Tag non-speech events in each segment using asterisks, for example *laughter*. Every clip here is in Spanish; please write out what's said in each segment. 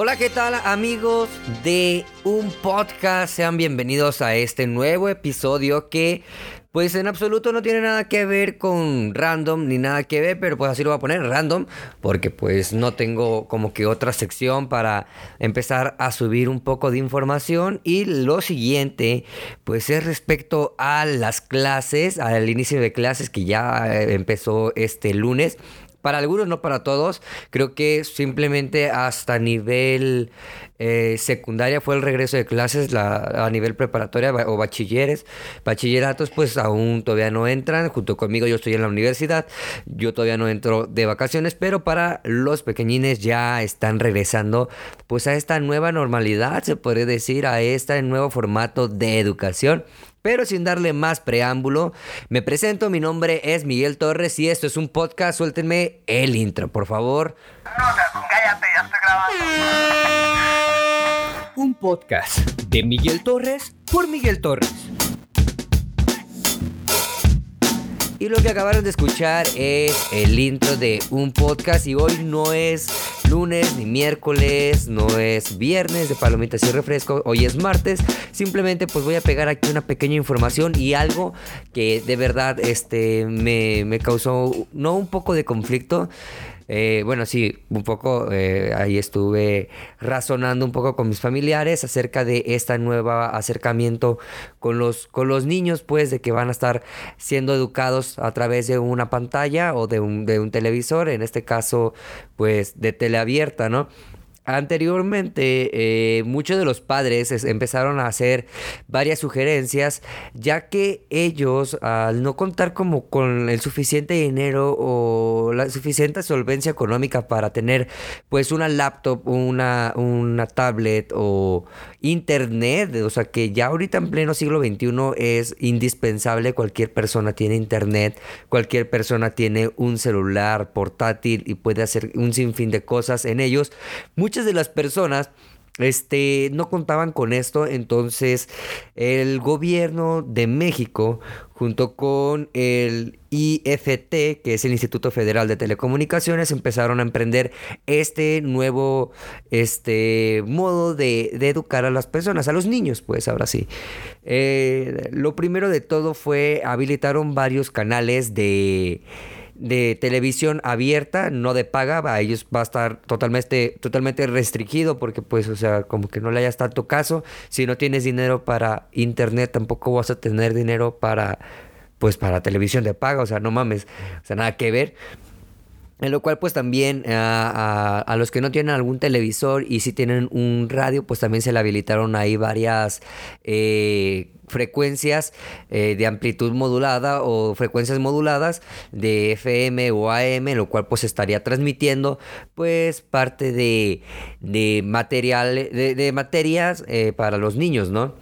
Hola, ¿qué tal amigos de un podcast? Sean bienvenidos a este nuevo episodio que pues en absoluto no tiene nada que ver con random ni nada que ver, pero pues así lo voy a poner random porque pues no tengo como que otra sección para empezar a subir un poco de información y lo siguiente pues es respecto a las clases, al inicio de clases que ya eh, empezó este lunes. Para algunos, no para todos. Creo que simplemente hasta nivel eh, secundaria fue el regreso de clases, a nivel preparatoria o bachilleres. Bachilleratos, pues aún todavía no entran. Junto conmigo, yo estoy en la universidad. Yo todavía no entro de vacaciones, pero para los pequeñines ya están regresando, pues a esta nueva normalidad, se podría decir, a este nuevo formato de educación. Pero sin darle más preámbulo, me presento, mi nombre es Miguel Torres y esto es un podcast, suéltenme el intro, por favor. No, cállate, ya estoy grabando. Un podcast de Miguel Torres por Miguel Torres. Y lo que acabaron de escuchar es el intro de un podcast y hoy no es lunes ni miércoles, no es viernes de palomitas y refresco, hoy es martes. Simplemente pues voy a pegar aquí una pequeña información y algo que de verdad este, me, me causó no un poco de conflicto, eh, bueno, sí, un poco eh, ahí estuve razonando un poco con mis familiares acerca de este nuevo acercamiento con los, con los niños, pues de que van a estar siendo educados a través de una pantalla o de un, de un televisor, en este caso, pues de teleabierta, ¿no? Anteriormente, eh, muchos de los padres empezaron a hacer varias sugerencias, ya que ellos, al no contar como con el suficiente dinero o la suficiente solvencia económica para tener pues una laptop, una, una tablet o internet, o sea que ya ahorita en pleno siglo XXI es indispensable, cualquier persona tiene internet, cualquier persona tiene un celular portátil y puede hacer un sinfín de cosas en ellos. De las personas este, no contaban con esto, entonces el gobierno de México, junto con el IFT, que es el Instituto Federal de Telecomunicaciones, empezaron a emprender este nuevo este, modo de, educar a las personas, a los niños, pues ahora sí. Eh, lo primero de todo fue habilitaron varios canales de de televisión abierta, no de paga, a ellos va a estar totalmente, totalmente restringido porque pues, o sea, como que no le hayas tanto caso. Si no tienes dinero para internet, tampoco vas a tener dinero para, pues, para televisión de paga, o sea, no mames, o sea, nada que ver. En lo cual pues también a, a, los que no tienen algún televisor y si tienen un radio pues también se le habilitaron ahí varias eh, frecuencias eh, de amplitud modulada o frecuencias moduladas de FM o AM, lo cual pues estaría transmitiendo pues parte de, de material, de, materias eh, para los niños, ¿no?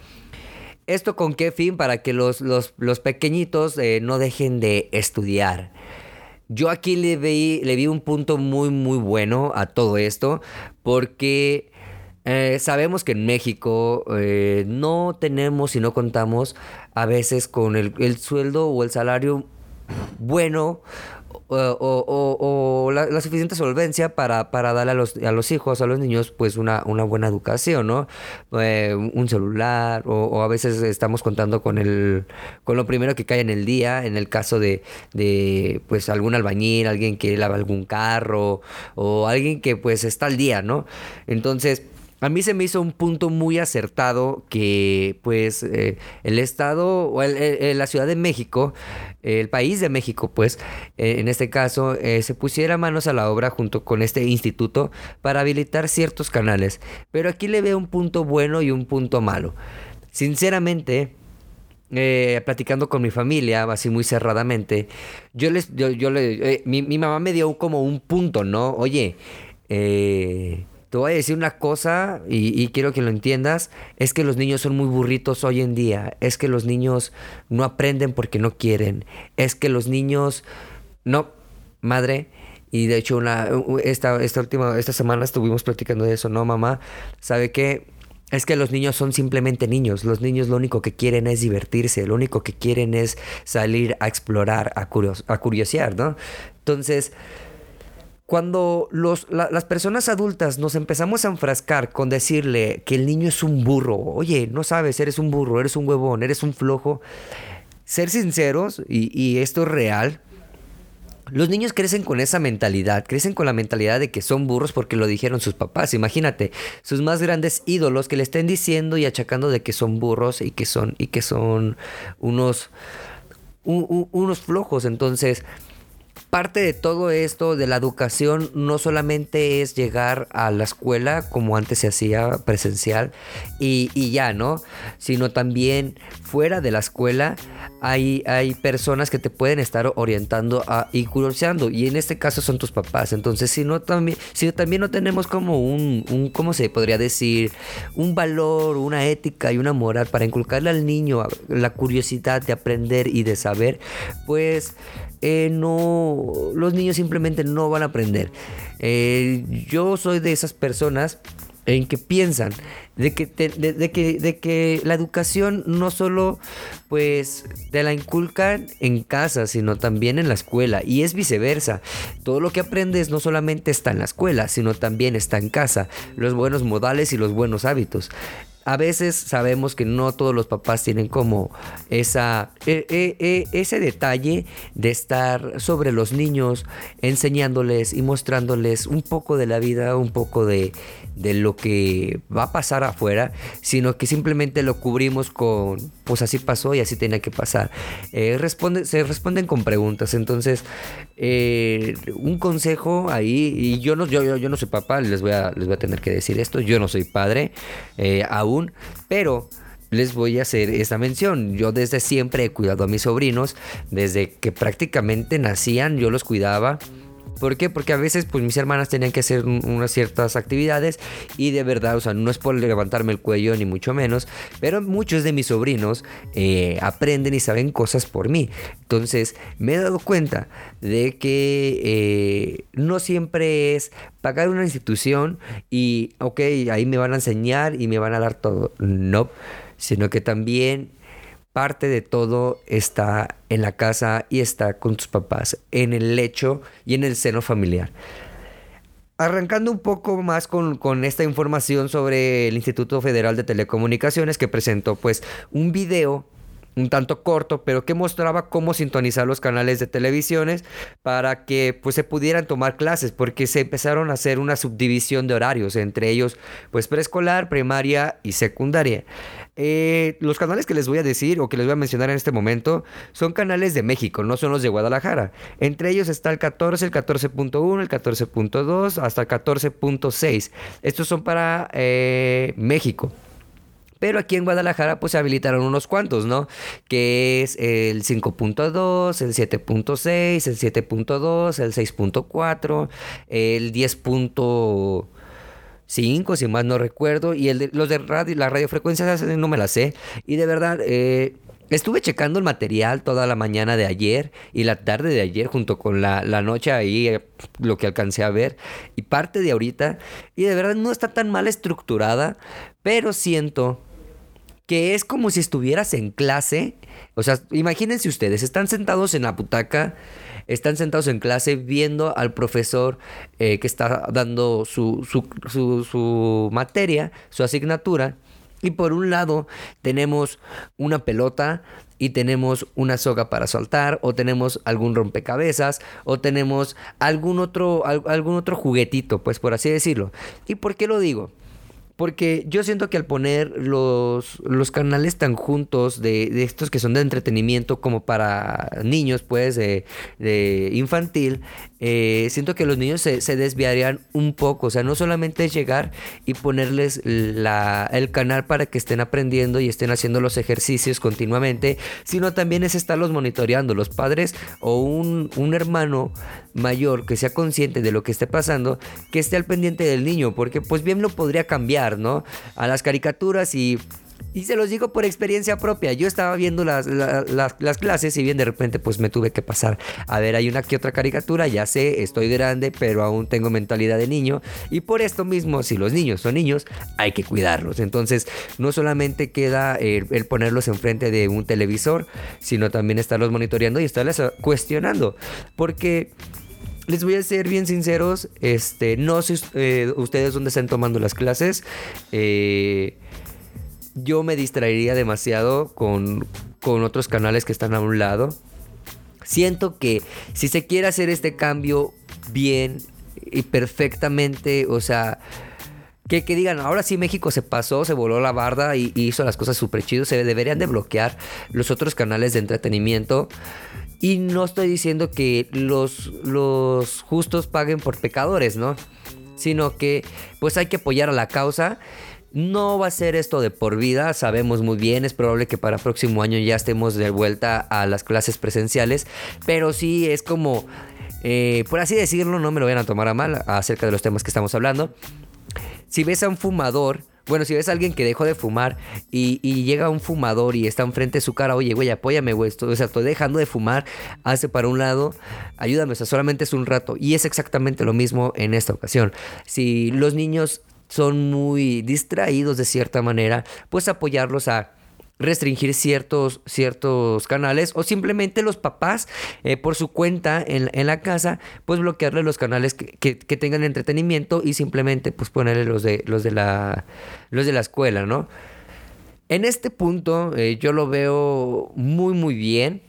¿Esto con qué fin? Para que los, los, los pequeñitos no dejen de estudiar. Yo aquí le vi, le vi un punto muy, muy bueno a todo esto, porque eh, sabemos que en México eh, no tenemos y no contamos a veces con el, sueldo o el salario bueno o, la, suficiente solvencia para, para darle a los, a los hijos, a los niños, pues una, una buena educación, ¿no? Eh, un celular, o, a veces estamos contando con el, con lo primero que cae en el día, en el caso de, de pues algún albañil, alguien que lava algún carro, o alguien que pues está al día, ¿no? Entonces, a mí se me hizo un punto muy acertado que pues eh, el Estado o la Ciudad de México, el país de México pues, eh, en este caso, eh, se pusiera manos a la obra junto con este instituto para habilitar ciertos canales. Pero aquí le veo un punto bueno y un punto malo. Sinceramente, platicando con mi familia, así muy cerradamente, yo les, yo, yo le, mi, mi, mamá me dio como un punto, ¿no? Oye, eh te voy a decir una cosa y, quiero que lo entiendas, es que los niños son muy burritos hoy en día, es que los niños no aprenden porque no quieren, es que los niños no, madre, y de hecho una, esta, esta última, esta semana estuvimos platicando de eso, ¿no, mamá? ¿Sabe qué? Es que los niños son simplemente niños. Los niños lo único que quieren es divertirse. Lo único que quieren es salir a explorar, a, curios a curiosear, ¿no? Entonces, cuando los, la- las personas adultas nos empezamos a enfrascar con decirle que el niño es un burro, oye, no sabes, eres un burro, eres un huevón, eres un flojo, ser sinceros, y, y esto es real, los niños crecen con esa mentalidad, crecen con la mentalidad de que son burros porque lo dijeron sus papás. Imagínate, sus más grandes ídolos que le estén diciendo y achacando de que son burros y que son, y que son unos, unos flojos. Entonces, parte de todo esto de la educación no solamente es llegar a la escuela como antes se hacía presencial y, y ya, ¿no? Sino también fuera de la escuela hay, hay personas que te pueden estar orientando a, y curioseando y en este caso son tus papás. Entonces, si no también, si también no tenemos como un, un, ¿cómo se podría decir? Un valor, una ética y una moral para inculcarle al niño la curiosidad de aprender y de saber, pues eh, no, los niños simplemente no van a aprender. Eh, yo soy de esas personas en que piensan de que, de que, de que la educación no solo pues te la inculcan en casa, sino también en la escuela y es viceversa. Todo lo que aprendes no solamente está en la escuela, sino también está en casa, los buenos modales y los buenos hábitos. A veces sabemos que no todos los papás tienen como esa, e- e- e- ese detalle de estar sobre los niños, enseñándoles y mostrándoles un poco de la vida, un poco de, de lo que va a pasar afuera, sino que simplemente lo cubrimos con, pues así pasó y así tenía que pasar. Eh, se responden con preguntas, entonces eh, un consejo ahí, y yo no, yo, yo, yo no soy papá, les voy, a, les voy a tener que decir esto, yo no soy padre eh, aún, pero les voy a hacer esta mención. Yo desde siempre he cuidado a mis sobrinos, desde que prácticamente nacían yo los cuidaba. ¿Por qué? Porque a veces pues mis hermanas tenían que hacer un- unas ciertas actividades y de verdad, o sea, no es por levantarme el cuello ni mucho menos, pero muchos de mis sobrinos eh, aprenden y saben cosas por mí. Entonces me he dado cuenta de que eh, no siempre es pagar una institución y, ok, ahí me van a enseñar y me van a dar todo. No, sino que también parte de todo está en la casa y está con tus papás, en el lecho y en el seno familiar. Arrancando un poco más con, con esta información sobre el Instituto Federal de Telecomunicaciones que presentó pues un video un tanto corto, pero que mostraba cómo sintonizar los canales de televisiones para que pues se pudieran tomar clases, porque se empezaron a hacer una subdivisión de horarios, entre ellos pues preescolar, primaria y secundaria. Eh, los canales que les voy a decir o que les voy a mencionar en este momento son canales de México, no son los de Guadalajara. Entre ellos está el 14, el 14.1, el 14.2 hasta el 14.6. Estos son para eh, México. Pero aquí en Guadalajara pues se habilitaron unos cuantos, ¿no? Que es el 5.2, el 7.6, el 7.2, el 6.4, el 10.5, si más no recuerdo, y el de, los de radio, las radiofrecuencias no me las sé. Y de verdad, eh, Estuve checando el material toda la mañana de ayer y la tarde de ayer junto con la, la noche ahí, eh, lo que alcancé a ver y parte de ahorita. Y de verdad no está tan mal estructurada, pero siento que es como si estuvieras en clase. O sea, imagínense ustedes, están sentados en la butaca, están sentados en clase viendo al profesor eh, que está dando su, su, su, su materia, su asignatura. Y por un lado tenemos una pelota y tenemos una soga para saltar o tenemos algún rompecabezas o tenemos algún otro al- algún otro juguetito, pues por así decirlo. ¿Y por qué lo digo? Porque yo siento que al poner los, los canales tan juntos de, de estos que son de entretenimiento como para niños, pues, de, de infantil, eh, siento que los niños se, se desviarían un poco. O sea, no solamente es llegar y ponerles la, el canal para que estén aprendiendo y estén haciendo los ejercicios continuamente, sino también es estarlos monitoreando. Los padres o un, un hermano mayor que sea consciente de lo que esté pasando, que esté al pendiente del niño, porque pues bien lo podría cambiar, A las caricaturas y... Y se los digo por experiencia propia. Yo estaba viendo las, la- las, las clases y bien de repente pues me tuve que pasar. A ver, hay una que otra caricatura, ya sé, estoy grande, pero aún tengo mentalidad de niño. Y por esto mismo, si los niños son niños, hay que cuidarlos. Entonces, no solamente queda el, el ponerlos enfrente de un televisor, sino también estarlos monitoreando y estarles eh, cuestionando. Porque les voy a ser bien sinceros, este, no sé eh, ustedes dónde están tomando las clases. Eh, yo me distraería demasiado con, con otros canales que están a un lado. Siento que si se quiere hacer este cambio bien y perfectamente, o sea, que, que, digan, ahora sí México se pasó, se voló la barda y, hizo las cosas súper chidos, se deberían de bloquear los otros canales de entretenimiento. Y no estoy diciendo que los, los justos paguen por pecadores, ¿no? Sino que pues hay que apoyar a la causa. No va a ser esto de por vida, sabemos muy bien, es probable que para próximo año ya estemos de vuelta a las clases presenciales, pero sí es como, eh, por así decirlo, no me lo vayan a tomar a mal acerca de los temas que estamos hablando. Si ves a un fumador, bueno, si ves a alguien que dejó de fumar y, llega un fumador y está enfrente de su cara, oye, güey, apóyame, güey, o sea, estoy dejando de fumar, hace para un lado, ayúdame, o sea, solamente es un rato. Y es exactamente lo mismo en esta ocasión. Si los niños son muy distraídos de cierta manera, pues apoyarlos a restringir ciertos, ciertos canales o simplemente los papás eh, por su cuenta en, en, la casa pues bloquearle los canales que, que, tengan entretenimiento y simplemente pues ponerle los de los de la los de la escuela no en este punto eh, yo lo veo muy muy bien.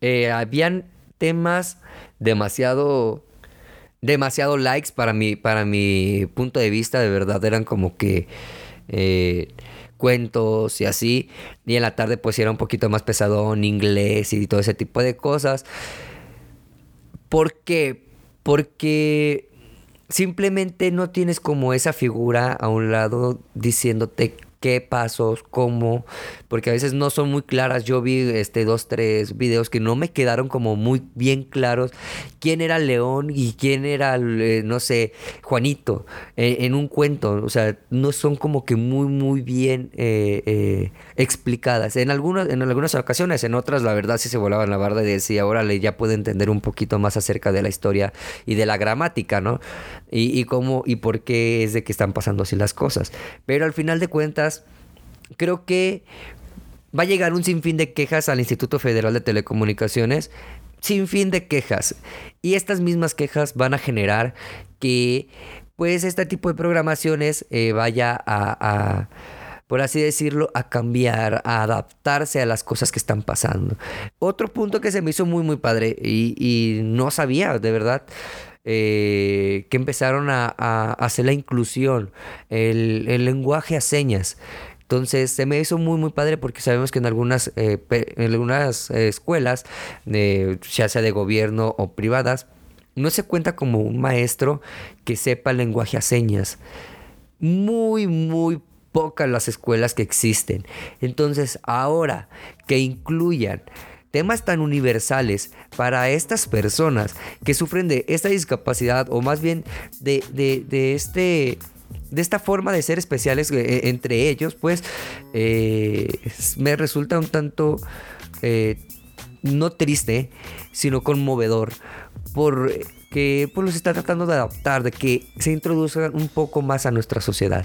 Eh, habían temas demasiado demasiado likes para mi para mi punto de vista de verdad eran como que cuentos y así. Y en la tarde pues era un poquito más pesado en inglés y todo ese tipo de cosas. ¿Por qué? Porque simplemente no tienes como esa figura a un lado diciéndote qué pasos, cómo, porque a veces no son muy claras. Yo vi este dos, tres videos que no me quedaron como muy bien claros quién era León y quién era, eh, no sé, Juanito eh, en un cuento. O sea, no son como que muy, muy bien eh, eh, explicadas. En algunas, en algunas ocasiones, en otras, la verdad sí se volaban la barda y decía, órale, ya puedo entender un poquito más acerca de la historia y de la gramática, ¿no? Y, cómo y por qué es de que están pasando así las cosas. Pero al final de cuentas, creo que va a llegar un sinfín de quejas al Instituto Federal de Telecomunicaciones, sin fin de quejas. Y estas mismas quejas van a generar que, pues, este tipo de programaciones eh, vaya a, a, por así decirlo, a cambiar, a adaptarse a las cosas que están pasando. Otro punto que se me hizo muy, muy padre y no sabía, de verdad. Eh, que empezaron a, hacer la inclusión, el, lenguaje a señas. Entonces se me hizo muy muy padre porque sabemos que en algunas, eh, en algunas escuelas, eh, ya sea de gobierno o privadas, no se cuenta como un maestro que sepa lenguaje a señas. Muy, muy pocas las escuelas que existen. Entonces ahora que incluyan temas tan universales para estas personas que sufren de esta discapacidad o más bien de, de, de este de esta forma de ser especiales eh, entre ellos, pues eh, me resulta un tanto eh, no triste, sino conmovedor, porque pues los está tratando de adaptar, de que se introduzcan un poco más a nuestra sociedad.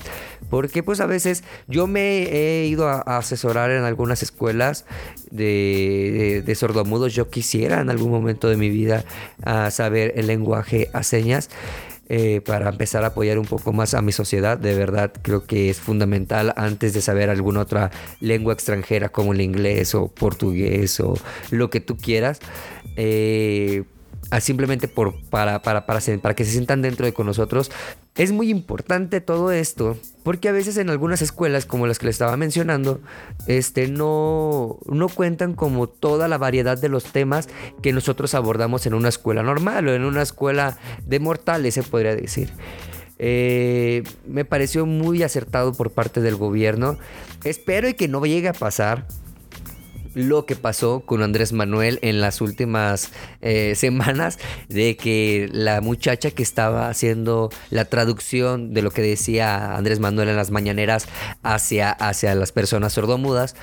Porque pues a veces yo me he ido a, asesorar en algunas escuelas de, sordomudos, yo quisiera en algún momento de mi vida a saber el lenguaje a señas eh, para empezar a apoyar un poco más a mi sociedad. De verdad, creo que es fundamental antes de saber alguna otra lengua extranjera como el inglés o portugués o lo que tú quieras. Eh, simplemente por, para, para, para, que se sientan dentro de con nosotros. Es muy importante todo esto, porque a veces en algunas escuelas, como las que les estaba mencionando, este, no, no cuentan como toda la variedad de los temas que nosotros abordamos en una escuela normal o en una escuela de mortales, se podría decir. Eh, me pareció muy acertado por parte del gobierno. Espero y que no llegue a pasar lo que pasó con Andrés Manuel en las últimas eh, *laughs* semanas de que la muchacha que estaba haciendo la traducción de lo que decía Andrés Manuel en las mañaneras hacia, hacia las personas sordomudas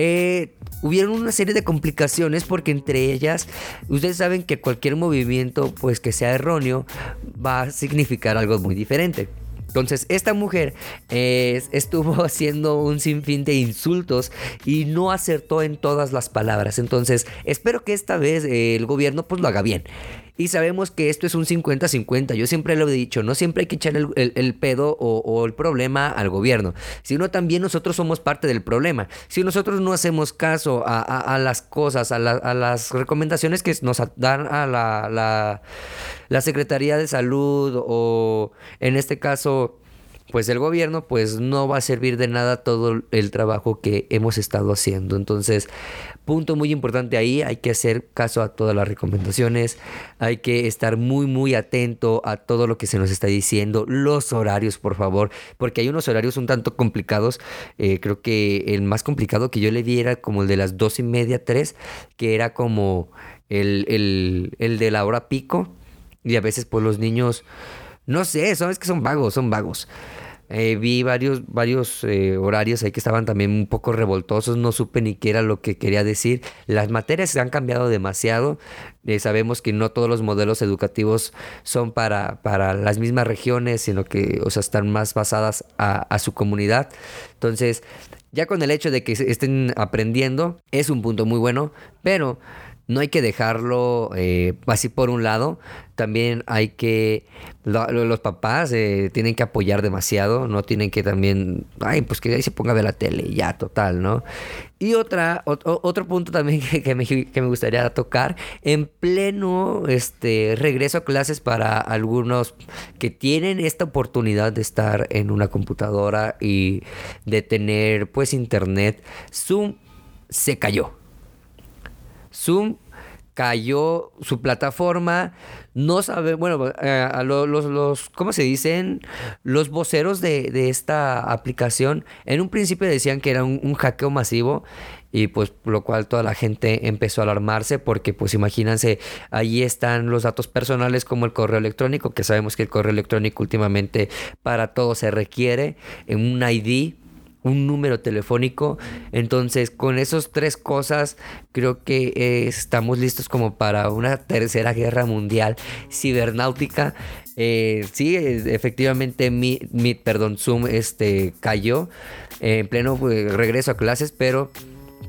eh, hubieron una serie de complicaciones porque entre ellas, ustedes saben que cualquier movimiento pues que sea erróneo va a significar algo muy diferente. Entonces, esta mujer eh, estuvo *laughs* haciendo un sinfín de insultos y no acertó en todas las palabras. Entonces, espero que esta vez eh, el gobierno pues lo haga bien. Y sabemos que esto es un 50-50. Yo siempre lo he dicho, no siempre hay que echar el, el- pedo o, el problema al gobierno, sino también nosotros somos parte del problema. Si nosotros no hacemos caso a, a- las cosas, a, la- a las recomendaciones que nos dan a la, la Secretaría de Salud o en este caso pues el gobierno pues no va a servir de nada todo el trabajo que hemos estado haciendo. Entonces, punto muy importante ahí, hay que hacer caso a todas las recomendaciones, hay que estar muy muy atento a todo lo que se nos está diciendo, los horarios por favor, porque hay unos horarios un tanto complicados, Eh, creo que el más complicado que yo le vi era como el de las dos y media, tres, que era como el, el, el de la hora pico, y a veces pues los niños... No sé, sabes que son vagos, son vagos. Eh, vi varios, varios eh, horarios ahí que estaban también un poco revoltosos, no supe ni qué era lo que quería decir. Las materias se han cambiado demasiado. Eh, sabemos que no todos los modelos educativos son para, para las mismas regiones, sino que o sea, están más basadas a, a su comunidad. Entonces, ya con el hecho de que estén aprendiendo, es un punto muy bueno, pero no hay que dejarlo eh, así por un lado. También hay que, lo- lo- los papás eh, tienen que apoyar demasiado, no tienen que también, ay, pues que ahí se ponga a ver la tele ya, total, ¿no? Y otra, otro punto también *laughs* que, que me, que me gustaría tocar, en pleno este, regreso a clases para algunos que tienen esta oportunidad de estar en una computadora y de tener pues internet, Zoom se cayó. Zoom cayó su plataforma. No sabe, bueno, eh, a lo- los, los, ¿cómo se dicen? Los voceros de, de esta aplicación en un principio decían que era un, un hackeo masivo y pues lo cual toda la gente empezó a alarmarse porque pues imagínense, ahí están los datos personales como el correo electrónico, que sabemos que el correo electrónico últimamente para todo se requiere, en un ID un número telefónico. Entonces, con esas tres cosas, creo que eh, estamos listos como para una tercera guerra mundial cibernáutica. Eh, sí, efectivamente, mi, mi- perdón, Zoom este, cayó eh, en pleno regreso a clases, pero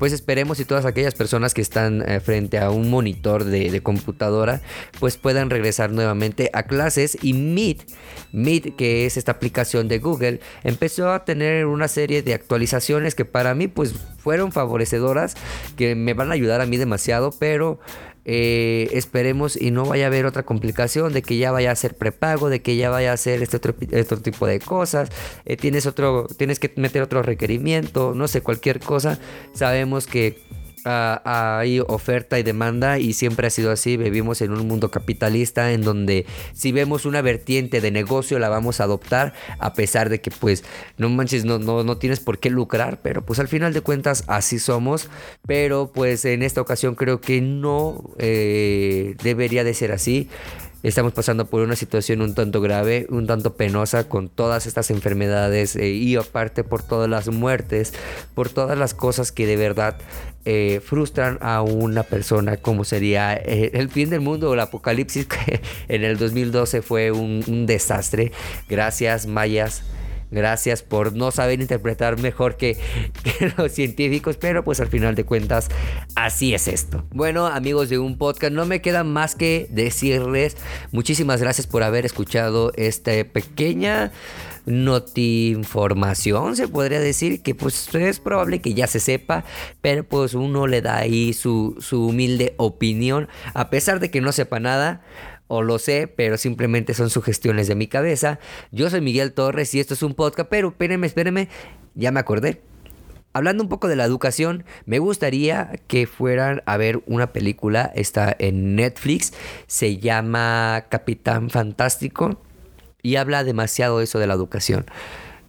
pues esperemos y todas aquellas personas que están eh, frente a un monitor de, de computadora pues puedan regresar nuevamente a clases. Y Meet, Meet que es esta aplicación de Google empezó a tener una serie de actualizaciones que para mí pues fueron favorecedoras que me van a ayudar a mí demasiado pero eh, esperemos y no vaya a haber otra complicación de que ya vaya a ser prepago, de que ya vaya a ser este otro, otro tipo de cosas, eh, tienes otro, tienes que meter otro requerimiento, no sé, cualquier cosa. Sabemos que hay oferta y demanda y siempre ha sido así. Vivimos en un mundo capitalista en donde si vemos una vertiente de negocio la vamos a adoptar a pesar de que pues no manches, no, no, no tienes por qué lucrar, pero pues al final de cuentas así somos. Pero pues en esta ocasión creo que no eh, debería de ser así. Estamos pasando por una situación un tanto grave, un tanto penosa con todas estas enfermedades eh, y aparte por todas las muertes, por todas las cosas que de verdad eh, frustran a una persona como sería eh, el fin del mundo o el apocalipsis *laughs* que en el 2012 fue un, un desastre. Gracias mayas. Gracias por no saber interpretar mejor *laughs* que, los científicos, pero pues al final de cuentas así es esto. Bueno amigos de un podcast, no me queda más que decirles muchísimas gracias por haber escuchado esta pequeña noti información se podría decir que pues es probable que ya se sepa pero pues uno le da ahí su, su humilde opinión a pesar de que no sepa nada o lo sé, pero simplemente son sugestiones de mi cabeza. Yo soy Miguel Torres y esto es un podcast, pero espérenme, espérenme, ya me acordé. Hablando un poco de la educación, me gustaría que fueran a ver una película, está en Netflix, se llama Capitán Fantástico y habla demasiado eso de la educación.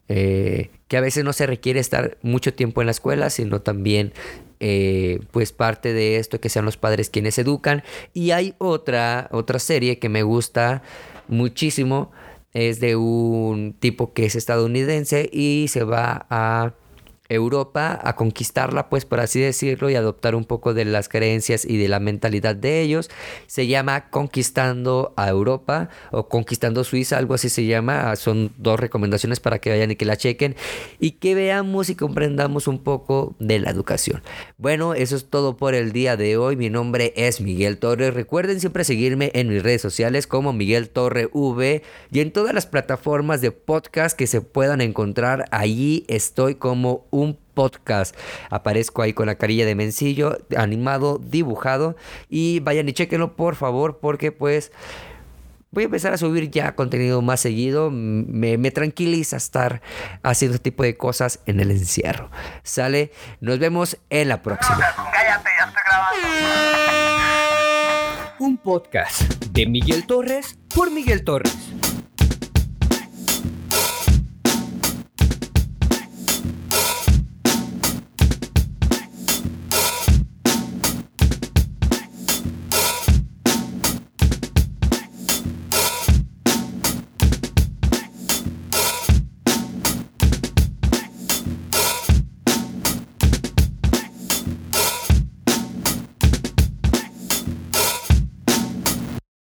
Eh, que a veces no se requiere estar mucho tiempo en la escuela, sino también eh, pues parte de esto que sean los padres quienes educan. Y hay otra, otra serie que me gusta muchísimo, es de un tipo que es estadounidense y se va a Europa, a conquistarla, pues por así decirlo, y adoptar un poco de las creencias y de la mentalidad de ellos. Se llama Conquistando a Europa o Conquistando Suiza, algo así se llama. Son dos recomendaciones para que vayan y que la chequen y que veamos y comprendamos un poco de la educación. Bueno, eso es todo por el día de hoy. Mi nombre es Miguel Torres. Recuerden siempre seguirme en mis redes sociales como Miguel Torre V y en todas las plataformas de podcast que se puedan encontrar. Allí estoy como un podcast. Aparezco ahí con la carilla de mencillo, animado, dibujado. Y vayan y chequenlo por favor, porque pues voy a empezar a subir ya contenido más seguido. Me, me, tranquiliza estar haciendo este tipo de cosas en el encierro. Sale, nos vemos en la próxima. Cállate, ya estoy grabando. Un podcast de Miguel Torres por Miguel Torres.